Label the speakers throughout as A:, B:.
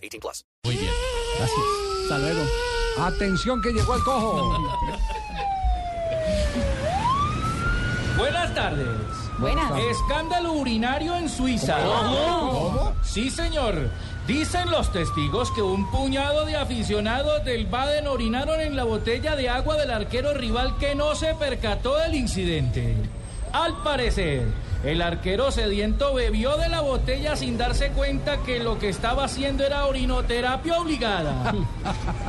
A: 18 plus.
B: Muy bien. Gracias. Hasta luego.
C: Atención que llegó el cojo.
D: Buenas tardes.
E: Buenas.
D: Escándalo urinario en Suiza.
C: ¿Cómo?
D: Sí, señor. Dicen los testigos que un puñado de aficionados del Baden orinaron en la botella de agua del arquero rival que no se percató del incidente. Al parecer, el arquero sediento bebió de la botella sin darse cuenta que lo que estaba haciendo era orinoterapia obligada.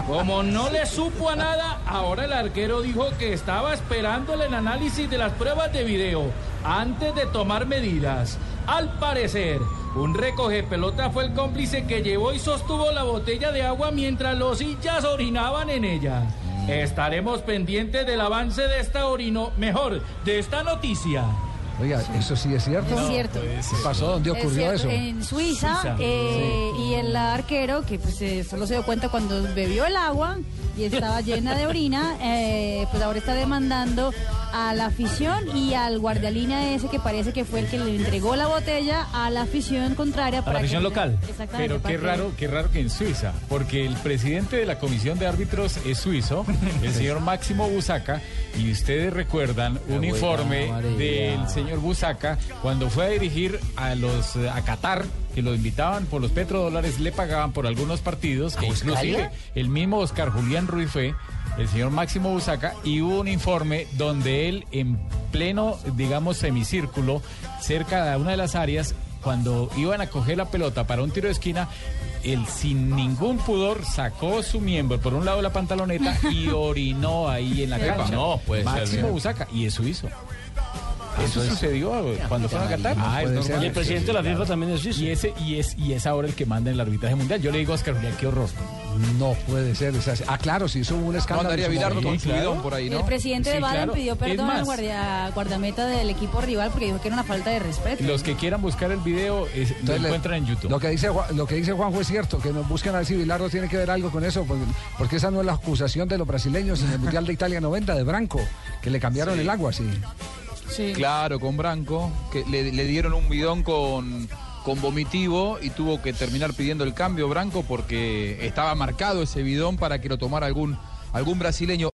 D: Como no le supo a nada, ahora el arquero dijo que estaba esperando el análisis de las pruebas de video antes de tomar medidas. Al parecer, un recoge pelota fue el cómplice que llevó y sostuvo la botella de agua mientras los hinchas orinaban en ella. Estaremos pendientes del avance de esta orino, mejor, de esta noticia.
C: Oiga, ¿eso sí es cierto?
E: Es cierto.
C: ¿Qué pasó? ¿Dónde ocurrió eso?
E: En Suiza,
D: Suiza.
E: eh, y el arquero, que pues eh, solo se dio cuenta cuando bebió el agua y estaba llena de orina, eh, pues ahora está demandando a la afición y al guardialínea ese que parece que fue el que le entregó la botella a la afición contraria.
D: la afición
E: que-
D: local.
E: Exactamente.
B: Pero
E: para
B: qué raro, qué raro que en Suiza, porque el presidente de la comisión de árbitros es suizo, el señor Máximo Busaca, y ustedes recuerdan un informe del señor Busaca cuando fue a dirigir a los eh, a Qatar, que lo invitaban por los petrodólares, le pagaban por algunos partidos, que inclusive el mismo Oscar Julián Ruiz fue el señor Máximo Busaca y hubo un informe donde él en pleno, digamos, semicírculo, cerca de una de las áreas, cuando iban a coger la pelota para un tiro de esquina, él sin ningún pudor sacó su miembro por un lado de la pantaloneta y orinó ahí en la cancha.
D: No, puede ser,
B: Máximo. Busaca, y es suizo. Eso sucedió cuando fueron a Qatar.
C: Ah, es normal. Y el
B: presidente de la FIFA también es suizo. Y, ese, y, es, y es ahora el que manda en el arbitraje mundial. Yo le digo a Oscar Julián, qué horror.
C: No puede ser. es así. Ah, claro, sí, hizo un escándalo.
F: andaría
C: momento.
F: con bidón por ahí,
E: El presidente de Baden
B: claro.
E: pidió perdón al guardia, guardameta del equipo rival porque dijo que era una falta de respeto.
B: Los que quieran buscar el video es- lo encuentran en YouTube.
C: Lo que dice Juan- lo que dice Juanjo es cierto, que nos buscan a ver si Bilardo tiene que ver algo con eso, porque, porque esa no es la acusación de los brasileños en el Mundial de Italia 90 de Branco, que le cambiaron el agua,
E: sí.
F: Claro, con Branco, que le, le dieron un bidón con, con vomitivo y tuvo que terminar pidiendo el cambio Branco porque estaba marcado ese bidón para que lo tomara algún, algún brasileño.